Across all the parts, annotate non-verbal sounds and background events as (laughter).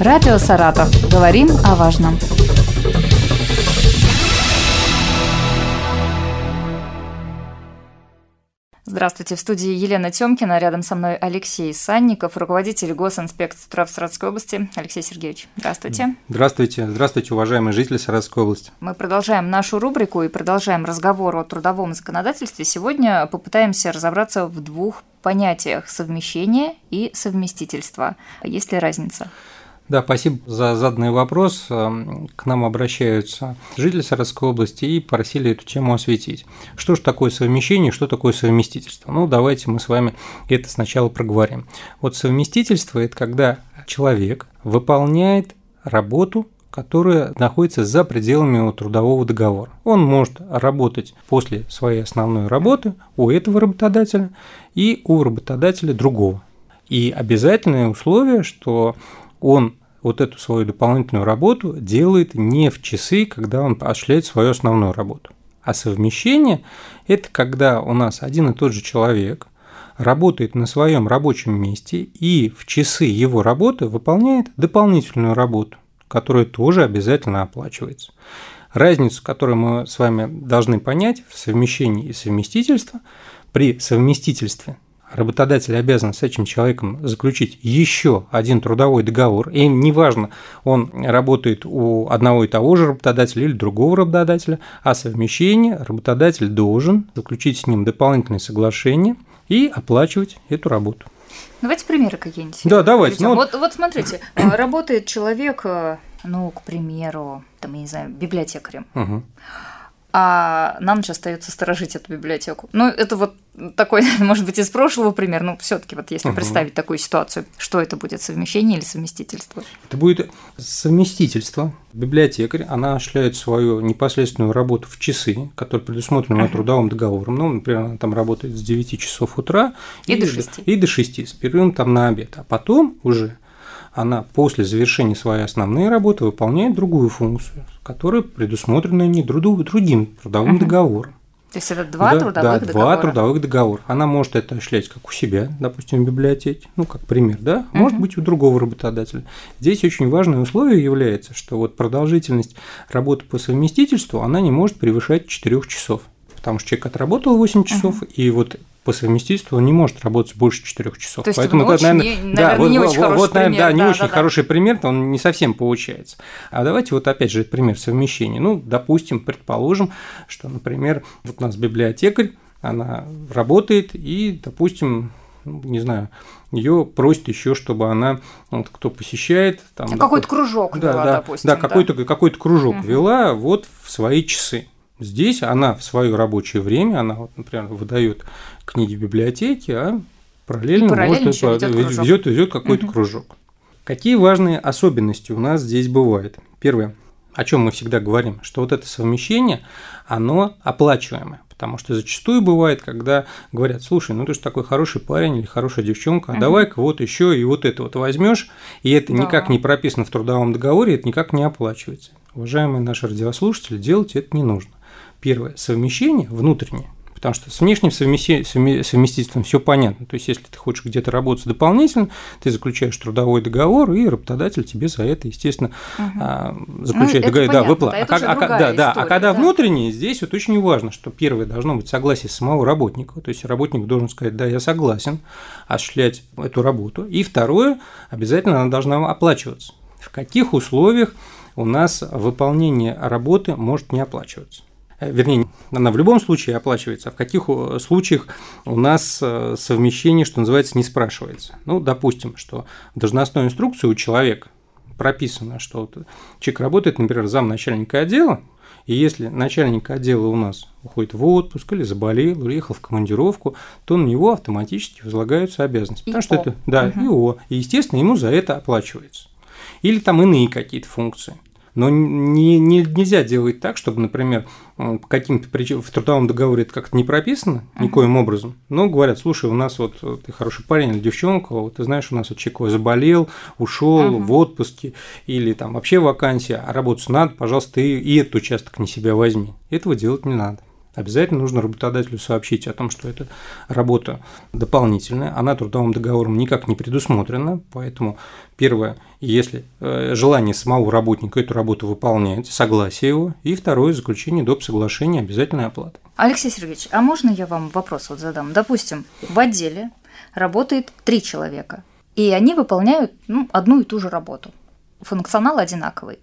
Радио «Саратов». Говорим о важном. Здравствуйте, в студии Елена Тёмкина, рядом со мной Алексей Санников, руководитель госинспекции трав Саратовской области. Алексей Сергеевич, здравствуйте. Здравствуйте, здравствуйте, уважаемые жители Саратовской области. Мы продолжаем нашу рубрику и продолжаем разговор о трудовом законодательстве. Сегодня попытаемся разобраться в двух понятиях совмещения и совместительства. Есть ли разница? Да, спасибо за заданный вопрос. Эм, к нам обращаются жители Саратовской области и просили эту тему осветить. Что же такое совмещение, что такое совместительство? Ну, давайте мы с вами это сначала проговорим. Вот совместительство – это когда человек выполняет работу, которая находится за пределами трудового договора. Он может работать после своей основной работы у этого работодателя и у работодателя другого. И обязательное условие, что он вот эту свою дополнительную работу делает не в часы, когда он осуществляет свою основную работу. А совмещение – это когда у нас один и тот же человек работает на своем рабочем месте и в часы его работы выполняет дополнительную работу, которая тоже обязательно оплачивается. Разницу, которую мы с вами должны понять в совмещении и совместительстве, при совместительстве работодатель обязан с этим человеком заключить еще один трудовой договор, и неважно, он работает у одного и того же работодателя или другого работодателя, а совмещение работодатель должен заключить с ним дополнительное соглашение и оплачивать эту работу. Давайте примеры какие-нибудь. Да, давайте. Ну, вот, вот смотрите, э, работает человек, э, ну, к примеру, там, я не знаю, библиотекарем. Угу а на ночь остается сторожить эту библиотеку. Ну, это вот такой, (laughs) может быть, из прошлого пример, но все таки вот если угу. представить такую ситуацию, что это будет, совмещение или совместительство? Это будет совместительство. Библиотекарь, она осуществляет свою непосредственную работу в часы, которые предусмотрены угу. трудовым договором. Ну, например, она там работает с 9 часов утра и, и до 6. И до 6, с перерывом там на обед. А потом уже она после завершения своей основной работы выполняет другую функцию, которая предусмотрена не другим трудовым угу. договором. То есть это два да, трудовых да, договора? два трудовых договора. Она может это осуществлять как у себя, допустим, в библиотеке, ну, как пример, да, угу. может быть у другого работодателя. Здесь очень важное условие является, что вот продолжительность работы по совместительству, она не может превышать 4 часов потому что человек отработал 8 часов, uh-huh. и вот по совместительству он не может работать больше 4 часов. То есть Поэтому это, наверное, не, да, вот, не очень вот, хороший вот, пример. Да, не да, очень да, хороший да. пример, он не совсем получается. А давайте вот опять же пример совмещения. Ну, допустим, предположим, что, например, вот у нас библиотекарь, она работает, и, допустим, ну, не знаю, ее просят еще, чтобы она, вот кто посещает, там какой-то кружок да, вела, да, допустим, да, какой-то какой-то кружок угу. вела вот в свои часы. Здесь она в свое рабочее время, она, вот, например, выдает книги в библиотеке, а параллельно, параллельно может, ведет, ведет, ведет какой-то угу. кружок. Какие важные особенности у нас здесь бывают? Первое, о чем мы всегда говорим, что вот это совмещение, оно оплачиваемое. Потому что зачастую бывает, когда говорят, слушай, ну ты же такой хороший парень или хорошая девчонка, а угу. давай-ка вот еще и вот это вот возьмешь, и это да. никак не прописано в трудовом договоре, это никак не оплачивается. Уважаемые наши радиослушатели, делать это не нужно. Первое – совмещение внутреннее, потому что с внешним совместительством все понятно. То есть, если ты хочешь где-то работать дополнительно, ты заключаешь трудовой договор, и работодатель тебе за это, естественно, угу. заключает ну, договор, да, выплат. А, а, да, да, история, а когда да. внутреннее, здесь вот очень важно, что первое должно быть согласие самого работника, то есть работник должен сказать, да, я согласен осуществлять эту работу. И второе, обязательно она должна оплачиваться. В каких условиях у нас выполнение работы может не оплачиваться? Э, вернее, она в любом случае оплачивается, а в каких э, случаях у нас э, совмещение, что называется, не спрашивается. Ну, допустим, что в должностной инструкции у человека прописано, что вот человек работает, например, замначальника отдела, и если начальник отдела у нас уходит в отпуск или заболел, уехал в командировку, то на него автоматически возлагаются обязанности. Потому что это, да, угу. ИО. И, естественно, ему за это оплачивается. Или там иные какие-то функции. Но не, не, нельзя делать так, чтобы, например, каким-то причинам в трудовом договоре это как-то не прописано uh-huh. никоим образом. Но говорят, слушай, у нас вот э, ты хороший парень или девчонка, вот ты знаешь, у нас вот человек заболел, ушел uh-huh. в отпуске или там вообще вакансия, а работать надо, пожалуйста, ты и этот участок не себя возьми. Этого делать не надо. Обязательно нужно работодателю сообщить о том, что эта работа дополнительная, она трудовым договором никак не предусмотрена, поэтому первое, если э, желание самого работника эту работу выполнять, согласие его, и второе, заключение доп. соглашения обязательной оплаты. Алексей Сергеевич, а можно я вам вопрос вот задам? Допустим, в отделе работает три человека, и они выполняют ну, одну и ту же работу. Функционал одинаковый.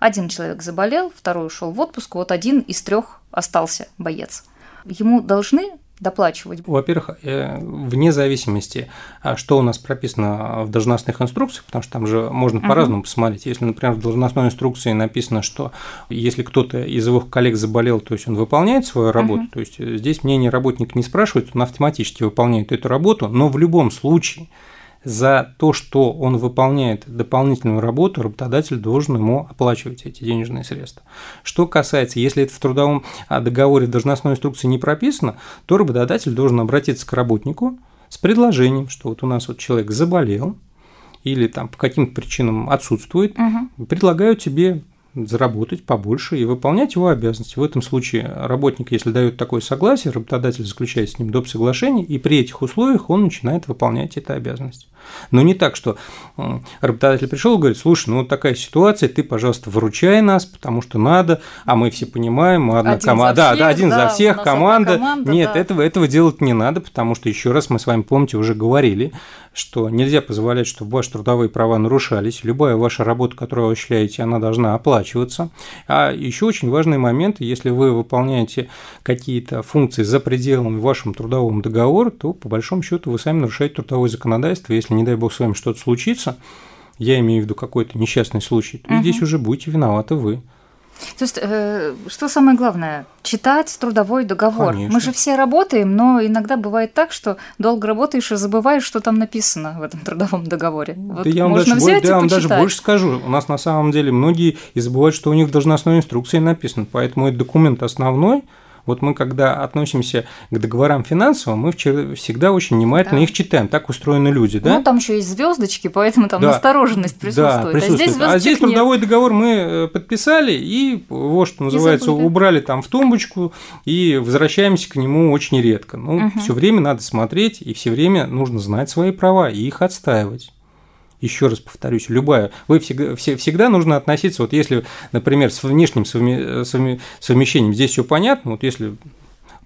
Один человек заболел, второй ушел в отпуск, вот один из трех остался боец. Ему должны доплачивать? Во-первых, э, вне зависимости, а что у нас прописано в должностных инструкциях, потому что там же можно по-разному посмотреть. Если, например, в должностной инструкции написано, что если кто-то из его коллег заболел, то есть он выполняет свою работу, то есть здесь мнение работника не спрашивает, он автоматически выполняет эту работу, но в любом случае – за то, что он выполняет дополнительную работу, работодатель должен ему оплачивать эти денежные средства. Что касается, если это в трудовом а, договоре в должностной инструкции не прописано, то работодатель должен обратиться к работнику с предложением, что вот у нас вот человек заболел или там по каким-то причинам отсутствует, угу. предлагаю тебе заработать побольше и выполнять его обязанности. В этом случае работник, если дает такое согласие, работодатель заключает с ним доп. соглашение, и при этих условиях он начинает выполнять эту обязанность. Но не так, что работодатель пришел и говорит, слушай, ну вот такая ситуация, ты, пожалуйста, выручай нас, потому что надо, а мы все понимаем, одна команда. Да, да, один да, за всех, команда. команда. Нет, да. этого, этого делать не надо, потому что, еще раз, мы с вами, помните, уже говорили, что нельзя позволять, чтобы ваши трудовые права нарушались. Любая ваша работа, которую вы осуществляете, она должна оплачиваться. А еще очень важный момент, если вы выполняете какие-то функции за пределами вашего трудового договора, то по большому счету вы сами нарушаете трудовое законодательство. Если, не дай бог, с вами что-то случится, я имею в виду какой-то несчастный случай, то угу. здесь уже будете виноваты вы. То есть, э, что самое главное? Читать трудовой договор. Конечно. Мы же все работаем, но иногда бывает так, что долго работаешь и забываешь, что там написано в этом трудовом договоре. Вот да я вам, даже, взять да, я вам даже больше скажу. У нас на самом деле многие и забывают, что у них в должностной инструкции написано. Поэтому этот документ основной – вот мы, когда относимся к договорам финансовым, мы всегда очень внимательно да. их читаем. Так устроены люди, да? Ну, там еще есть звездочки, поэтому там да. настороженность присутствует. Да, присутствует. А здесь, а здесь трудовой нет. договор мы э, подписали, и вот что называется, убрали там в тумбочку, и возвращаемся к нему очень редко. Ну, угу. все время надо смотреть, и все время нужно знать свои права и их отстаивать еще раз повторюсь, любая, вы всегда, всегда нужно относиться, вот если, например, с внешним совмещением здесь все понятно, вот если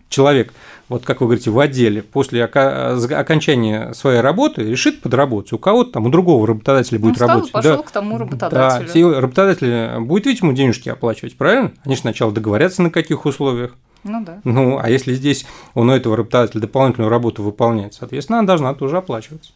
человек, вот как вы говорите, в отделе после окончания своей работы решит подработать, у кого-то там, у другого работодателя будет Он работать. пошел да. к тому работодателю. Да, работодатель будет ведь ему денежки оплачивать, правильно? Они же сначала договорятся на каких условиях. Ну да. Ну, а если здесь он у этого работодателя дополнительную работу выполняет, соответственно, она должна тоже оплачиваться.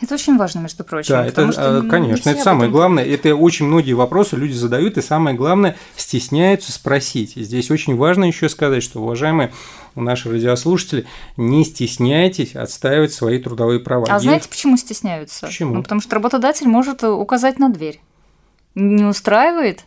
Это очень важно, между прочим. Да, это, что, ну, конечно, это самое главное. Это очень многие вопросы люди задают, и самое главное, стесняются спросить. И здесь очень важно еще сказать, что, уважаемые наши радиослушатели, не стесняйтесь отстаивать свои трудовые права. А Есть... знаете, почему стесняются? Почему? Ну, потому что работодатель может указать на дверь. Не устраивает?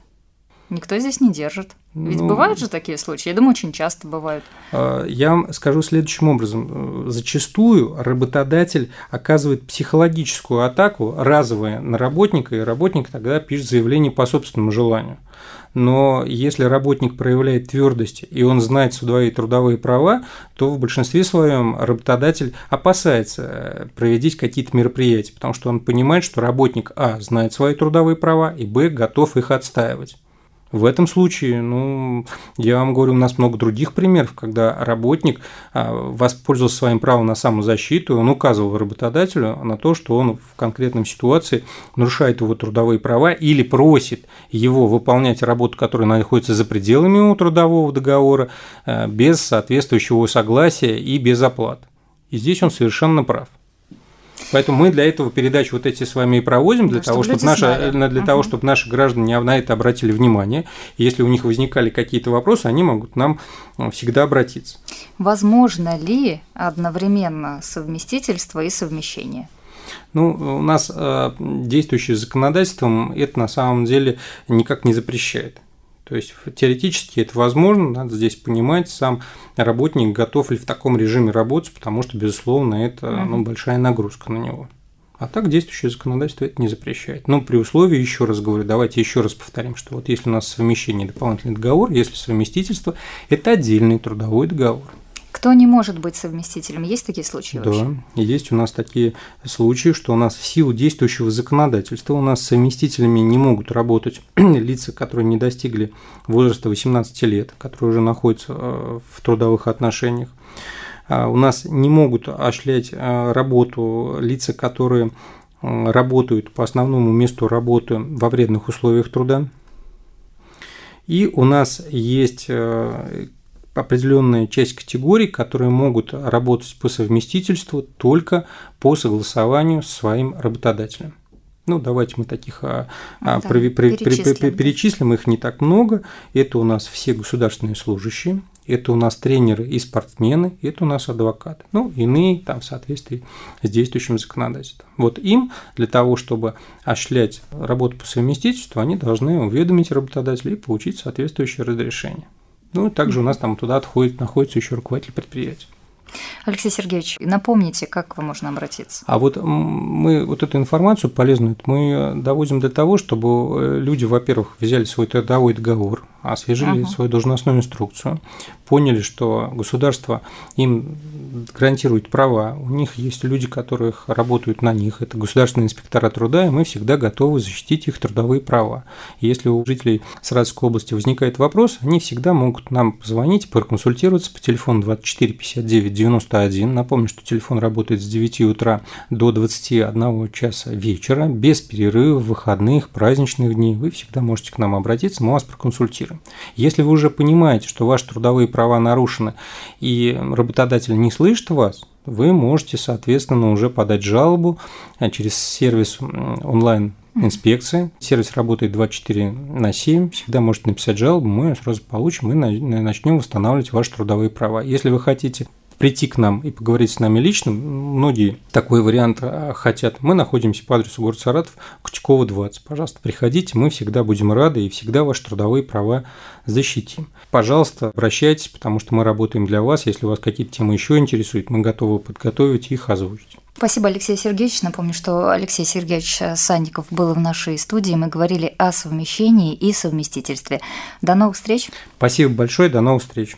Никто здесь не держит. Ведь ну, бывают же такие случаи? Я думаю, очень часто бывают. А, я вам скажу следующим образом. Зачастую работодатель оказывает психологическую атаку разовая на работника, и работник тогда пишет заявление по собственному желанию. Но если работник проявляет твердость и он знает свои трудовые права, то в большинстве своем работодатель опасается э, проводить какие-то мероприятия, потому что он понимает, что работник А знает свои трудовые права и Б готов их отстаивать. В этом случае, ну, я вам говорю, у нас много других примеров, когда работник а, воспользовался своим правом на самозащиту, он указывал работодателю на то, что он в конкретной ситуации нарушает его трудовые права или просит его выполнять работу, которая находится за пределами его трудового договора, а, без соответствующего согласия и без оплаты. И здесь он совершенно прав. Поэтому мы для этого передачу вот эти с вами и проводим, для, да, того, чтобы, наши, для угу. того, чтобы наши граждане на это обратили внимание. И если у них возникали какие-то вопросы, они могут нам э, всегда обратиться. Возможно ли одновременно совместительство и совмещение? Ну, у нас э, действующее законодательством это на самом деле никак не запрещает. То есть теоретически это возможно, надо здесь понимать, сам работник готов ли в таком режиме работать, потому что, безусловно, это ну, большая нагрузка на него. А так действующее законодательство это не запрещает. Но при условии, еще раз говорю, давайте еще раз повторим, что вот если у нас совмещение дополнительный договор, если совместительство, это отдельный трудовой договор. Кто не может быть совместителем? Есть такие случаи да, вообще? есть у нас такие случаи, что у нас в силу действующего законодательства у нас совместителями не могут работать (clears throat) лица, которые не достигли возраста 18 лет, которые уже находятся э, в трудовых отношениях. А, у нас не могут осуществлять э, работу лица, которые э, работают по основному месту работы во вредных условиях труда. И у нас есть определенная часть категорий, которые могут работать по совместительству только по согласованию с своим работодателем. Ну, давайте мы таких а, а, да, при, при, перечислим. При, перечислим, их не так много. Это у нас все государственные служащие, это у нас тренеры и спортсмены, это у нас адвокаты. Ну, иные там в соответствии с действующим законодательством. Вот им для того, чтобы осуществлять работу по совместительству, они должны уведомить работодателя и получить соответствующее разрешение. Ну, также у нас там туда отходит, находится еще руководитель предприятия. Алексей Сергеевич, напомните, как вам можно обратиться? А вот мы вот эту информацию полезную мы доводим до того, чтобы э, люди, во-первых, взяли свой трудовой договор, освежили ага. свою должностную инструкцию, поняли, что государство им гарантирует права, у них есть люди, которых работают на них, это государственные инспектора труда, и мы всегда готовы защитить их трудовые права. И если у жителей Саратовской области возникает вопрос, они всегда могут нам позвонить, проконсультироваться по телефону 24 59 91. Напомню, что телефон работает с 9 утра до 21 часа вечера, без перерывов, выходных, праздничных дней. Вы всегда можете к нам обратиться, мы вас проконсультируем. Если вы уже понимаете, что ваши трудовые права нарушены и работодатель не слышит вас, вы можете, соответственно, уже подать жалобу а, через сервис онлайн инспекции. Сервис работает 24 на 7. Всегда можете написать жалобу, мы ее сразу получим и начнем восстанавливать ваши трудовые права. Если вы хотите прийти к нам и поговорить с нами лично. Многие такой вариант а, хотят. Мы находимся по адресу город Саратов, Кутикова 20. Пожалуйста, приходите, мы всегда будем рады и всегда ваши трудовые права защитим. Пожалуйста, обращайтесь, потому что мы работаем для вас. Если вас какие-то темы еще интересуют, мы готовы подготовить и их озвучить. Спасибо, Алексей Сергеевич. Напомню, что Алексей Сергеевич Санников был в нашей студии. Мы говорили о совмещении и совместительстве. До новых встреч. Спасибо большое. До новых встреч.